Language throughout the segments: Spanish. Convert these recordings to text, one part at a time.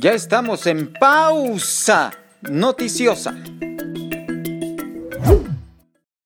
Ya estamos en pausa noticiosa.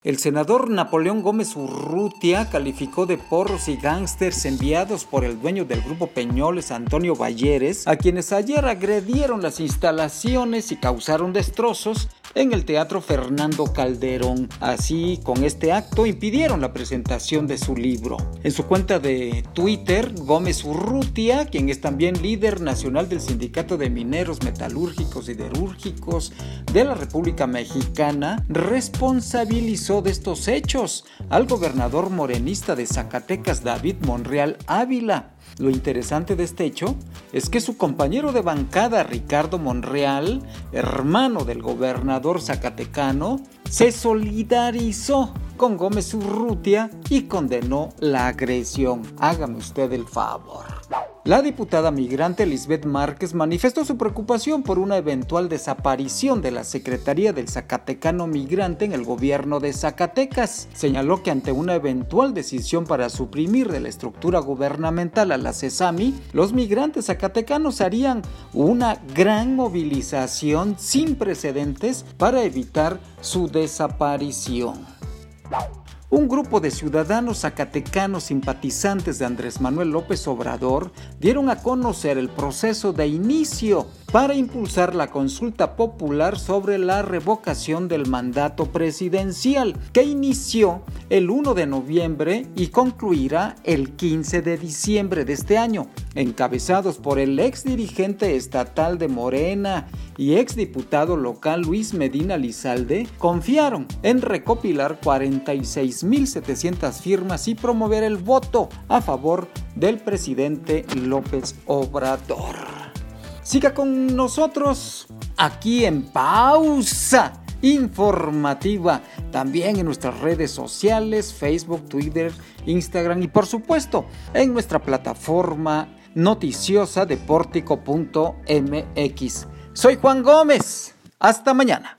El senador Napoleón Gómez Urrutia calificó de porros y gángsters enviados por el dueño del grupo Peñoles, Antonio Balleres, a quienes ayer agredieron las instalaciones y causaron destrozos en el Teatro Fernando Calderón. Así, con este acto impidieron la presentación de su libro. En su cuenta de Twitter, Gómez Urrutia, quien es también líder nacional del Sindicato de Mineros Metalúrgicos y Derúrgicos de la República Mexicana, responsabilizó de estos hechos al gobernador morenista de Zacatecas, David Monreal Ávila lo interesante de este hecho es que su compañero de bancada, Ricardo Monreal, hermano del gobernador zacatecano, se solidarizó con Gómez Urrutia y condenó la agresión. Hágame usted el favor. La diputada migrante Lisbeth Márquez manifestó su preocupación por una eventual desaparición de la Secretaría del Zacatecano Migrante en el gobierno de Zacatecas. Señaló que ante una eventual decisión para suprimir de la estructura gubernamental a la CESAMI, los migrantes zacatecanos harían una gran movilización sin precedentes para evitar su desaparición. Un grupo de ciudadanos zacatecanos simpatizantes de Andrés Manuel López Obrador dieron a conocer el proceso de inicio para impulsar la consulta popular sobre la revocación del mandato presidencial, que inició el 1 de noviembre y concluirá el 15 de diciembre de este año, encabezados por el ex dirigente estatal de Morena y ex diputado local Luis Medina Lizalde, confiaron en recopilar 46.700 firmas y promover el voto a favor del presidente López Obrador. Siga con nosotros aquí en pausa informativa, también en nuestras redes sociales, Facebook, Twitter, Instagram y por supuesto en nuestra plataforma noticiosa deportico.mx. Soy Juan Gómez. Hasta mañana.